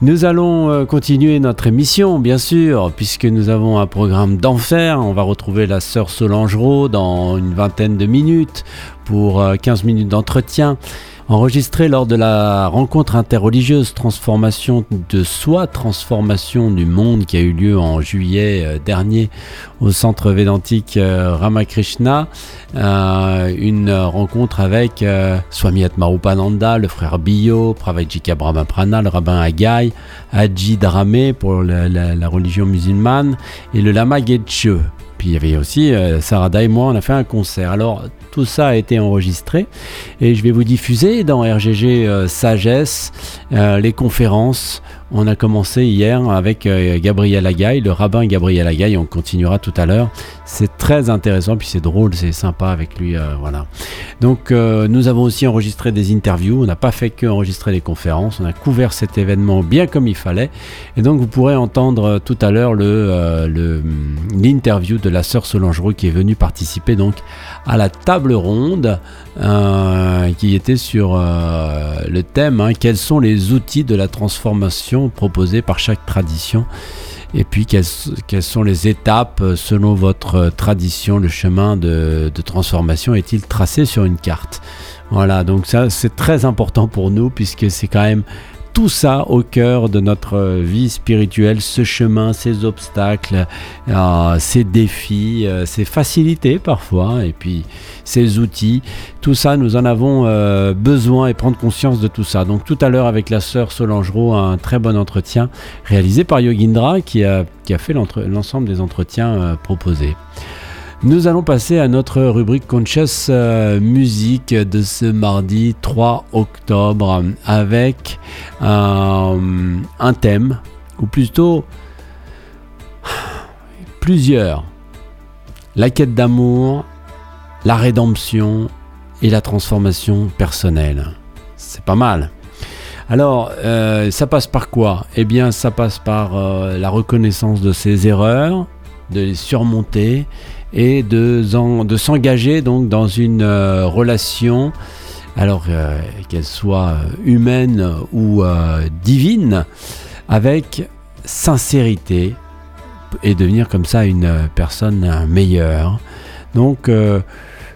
Nous allons euh, continuer notre émission, bien sûr, puisque nous avons un programme d'enfer. On va retrouver la sœur Solange dans une vingtaine de minutes pour 15 euh, minutes d'entretien enregistré lors de la rencontre interreligieuse Transformation de soi, Transformation du monde qui a eu lieu en juillet euh, dernier au centre védantique euh, Ramakrishna. Une rencontre avec Swami Atmarupananda, le frère Biyo, Pravajika Brahmaprana, le rabbin Agai, Haji Dramé pour la, religion musulmane et le lama Getche. Puis il y avait aussi Sarada et moi, on a fait un concert. Alors tout ça a été enregistré. Et je vais vous diffuser dans RGG euh, Sagesse euh, les conférences on a commencé hier avec euh, Gabriel Agaille, le rabbin Gabriel Agaille. On continuera tout à l'heure. C'est très intéressant, puis c'est drôle, c'est sympa avec lui. Euh. Donc, euh, nous avons aussi enregistré des interviews. On n'a pas fait que enregistrer des conférences. On a couvert cet événement bien comme il fallait. Et donc, vous pourrez entendre tout à l'heure le, l'interview de la sœur Solange qui est venue participer donc à la table ronde qui était sur le thème hein, quels sont les outils de la transformation proposées par chaque tradition. Et puis quelles, sont les étapes euh, selon votre tradition, le chemin de, de transformation est-il tracé sur une carte? Voilà, donc ça c'est très important pour nous puisque c'est quand même tout ça au cœur de notre vie spirituelle, ce chemin, ces obstacles, euh, ces défis, euh, ces facilités parfois, et puis ces outils. Tout ça, nous en avons euh, besoin et prendre conscience de tout ça. Donc tout à l'heure avec la sœur Solange un très bon entretien réalisé par Yogindra qui a, qui a fait l'ensemble des entretiens proposés. Nous allons passer à notre rubrique Conscious euh, Music de ce mardi 3 octobre avec euh, un thème, ou plutôt plusieurs. La quête d'amour, la rédemption et la transformation personnelle. C'est pas mal. Alors, euh, ça passe par quoi? Eh bien, ça passe par la reconnaissance de ses erreurs, de les surmonter et de, s'engager donc dans une euh, relation, alors euh, qu'elle soit humaine ou euh, divine, avec sincérité et devenir comme ça une personne meilleure. Donc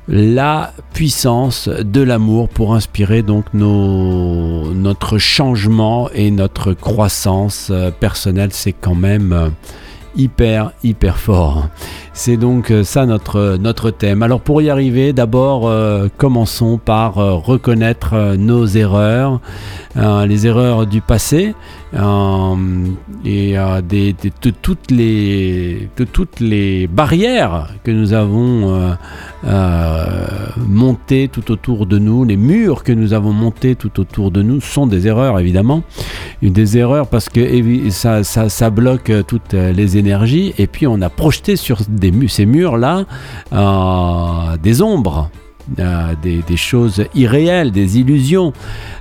la puissance de l'amour pour inspirer donc nos, notre changement et notre croissance personnelle, c'est quand même hyper hyper fort. C'est donc euh, ça notre, notre thème. Alors pour y arriver, d'abord euh, commençons par euh, reconnaître nos erreurs, les erreurs du passé et de, toutes les, barrières que nous avons montées tout autour de nous, les murs que nous avons montés tout autour de nous sont des erreurs évidemment. Des erreurs parce que ça, ça, ça bloque toutes les énergies et puis on a projeté sur ces murs-là euh, des ombres. Euh, des, choses irréelles, des illusions.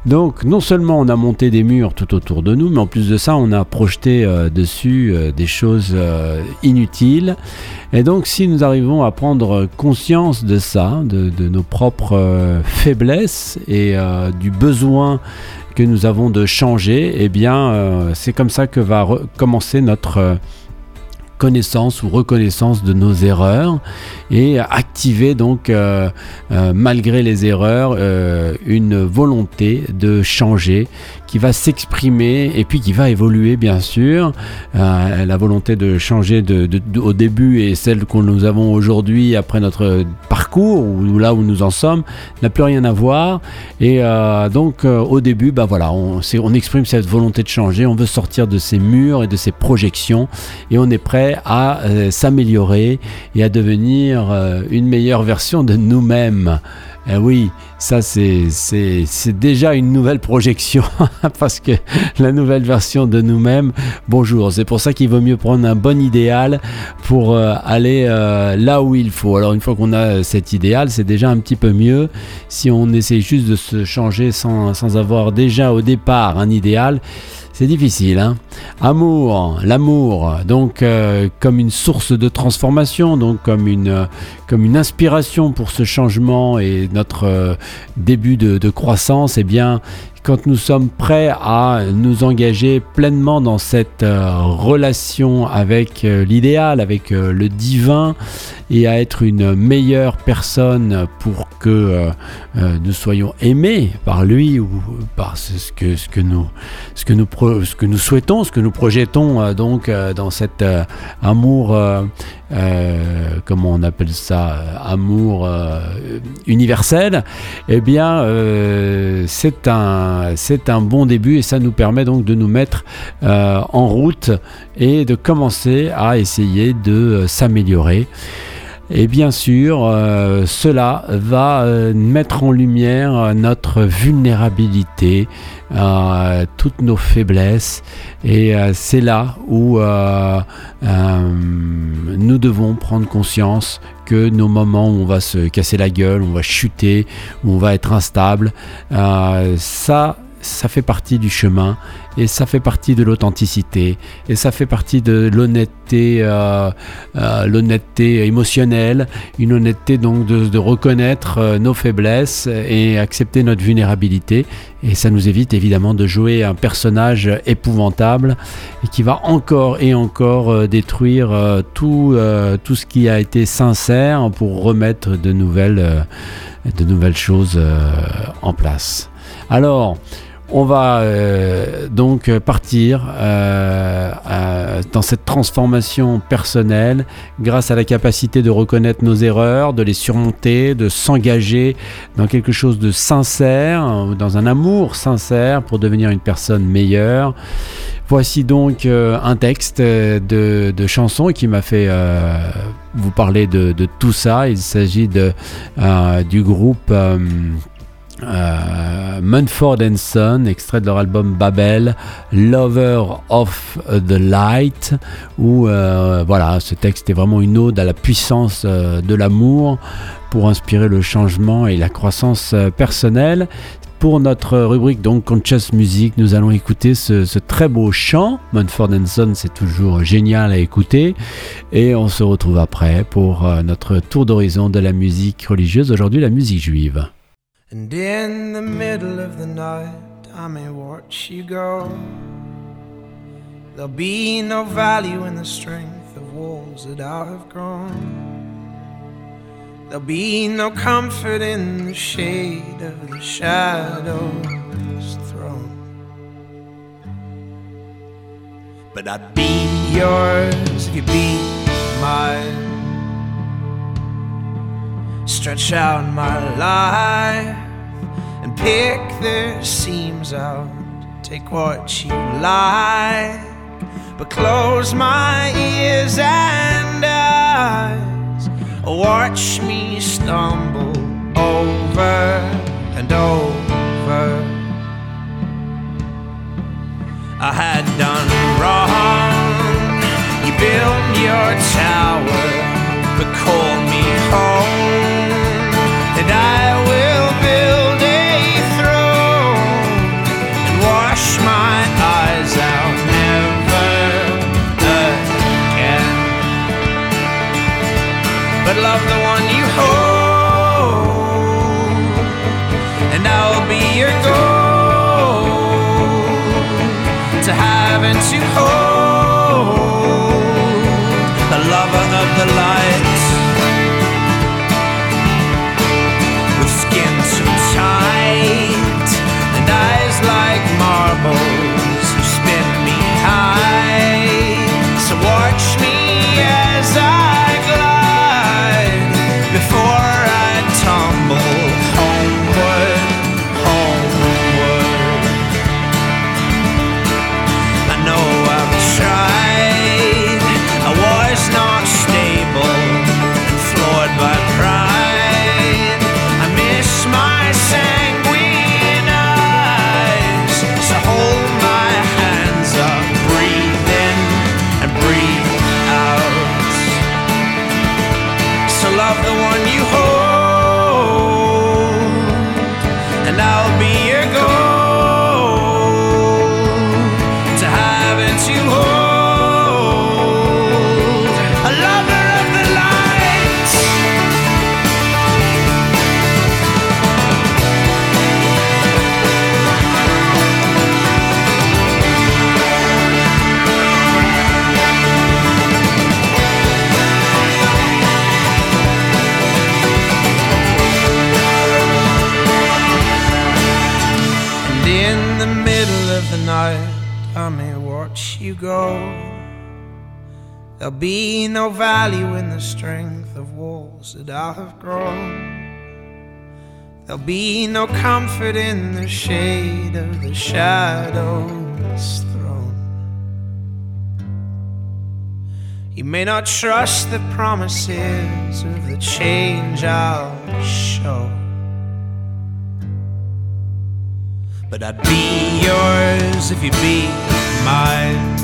Donc non seulement on a monté des murs tout autour de nous, mais en plus de ça on a projeté euh, dessus des choses inutiles. Et donc si nous arrivons à prendre conscience de ça, de, nos propres faiblesses et du besoin que nous avons de changer, eh bien c'est comme ça que va commencer notre connaissance ou reconnaissance de nos erreurs et activer donc euh, euh, malgré les erreurs euh, une volonté de changer qui va s'exprimer et puis qui va évoluer bien sûr. Euh, la volonté de changer au début et celle que nous avons aujourd'hui après notre parcours ou là où nous en sommes n'a plus rien à voir. Et euh, donc euh, au début, bah on exprime cette volonté de changer, on veut sortir de ces murs et de ces projections et on est prêt à s'améliorer et à devenir une meilleure version de nous-mêmes. Eh oui, ça c'est déjà une nouvelle projection parce que la nouvelle version de nous-mêmes, bonjour, c'est pour ça qu'il vaut mieux prendre un bon idéal pour euh, aller euh, là où il faut. Alors une fois qu'on a cet idéal, c'est déjà un petit peu mieux. Si on essaie juste de se changer sans, sans avoir déjà au départ un idéal, c'est difficile, hein. Amour, l'amour, donc euh, comme une source de transformation, donc comme une, euh, comme une inspiration pour ce changement et notre euh, début de, croissance, eh bien, quand nous sommes prêts à nous engager pleinement dans cette relation avec l'idéal, avec le divin, et à être une meilleure personne pour que nous soyons aimés par lui ou par ce que, ce que, nous, ce que, nous, ce que nous souhaitons, ce que nous projetons donc dans cet amour euh, comment on appelle ça, euh, amour euh, universel, eh bien, c'est un, un bon début et ça nous permet donc de nous mettre en route et de commencer à essayer de s'améliorer. Et bien sûr, euh, cela va euh, mettre en lumière notre vulnérabilité, euh, toutes nos faiblesses. Et c'est là où nous devons prendre conscience que nos moments où on va se casser la gueule, on va chuter, où on va être instable, ça ça fait partie du chemin et ça fait partie de l'authenticité et ça fait partie de l'honnêteté, euh, euh, émotionnelle, une honnêteté donc de, reconnaître euh, nos faiblesses et accepter notre vulnérabilité et ça nous évite évidemment de jouer un personnage épouvantable et qui va encore et encore détruire tout, tout ce qui a été sincère pour remettre de nouvelles, de nouvelles choses en place. Alors, on va euh, donc partir euh, dans cette transformation personnelle grâce à la capacité de reconnaître nos erreurs, de les surmonter, de s'engager dans quelque chose de sincère, dans un amour sincère pour devenir une personne meilleure. Voici donc euh, un texte de, de chanson qui m'a fait vous parler de, tout ça. Il s'agit du groupe euh, Munford Son, extrait de leur album Babel, Lover of the Light, où euh, voilà, ce texte est vraiment une ode à la puissance euh, de l'amour pour inspirer le changement et la croissance personnelle. Pour notre rubrique donc Conscious Music, nous allons écouter ce, très beau chant. Munford Son, c'est toujours génial à écouter. Et on se retrouve après pour notre tour d'horizon de la musique religieuse, aujourd'hui la musique juive. And in the middle of the night, I may watch you go. There'll be no value in the strength of walls that I have grown. There'll be no comfort in the shade of the shadow's throne. But I'd be yours if you'd be mine. Stretch out my life and pick the seams out. Take what you like, but close my ears and eyes. Watch me stumble over and over. Love the one you hold, and I'll be your goal I may watch you go. There'll be no value in the strength of walls that I have grown. There'll be no comfort in the shade of the shadow's throne. You may not trust the promises of the change I'll But I'd be yours if you'd be mine.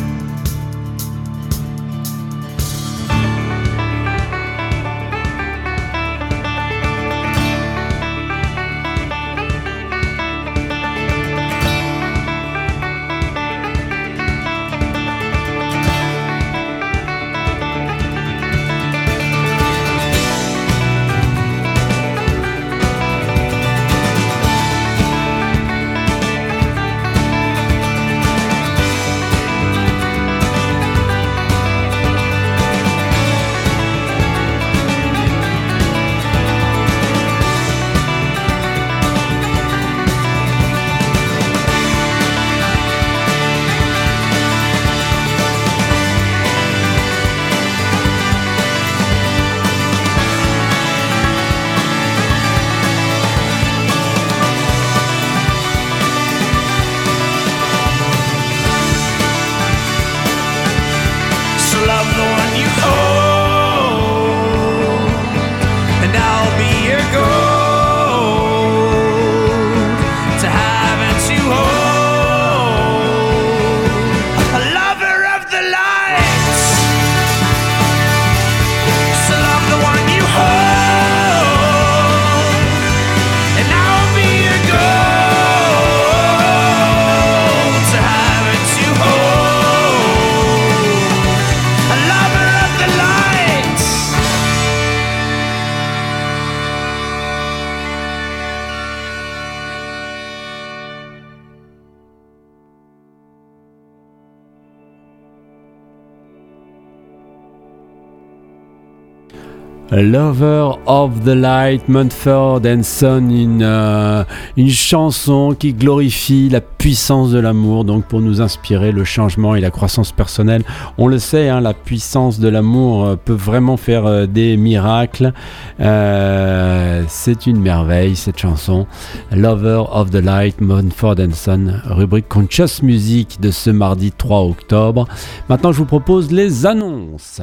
Lover of the Light, Mumford and Son, une, euh, une chanson qui glorifie la puissance de l'amour, donc pour nous inspirer le changement et la croissance personnelle. On le sait, hein, la puissance de l'amour euh, peut vraiment faire euh, des miracles. C'est une merveille cette chanson. Lover of the Light, Mumford and Son, rubrique Conscious Music de ce mardi 3 octobre. Maintenant, je vous propose les annonces.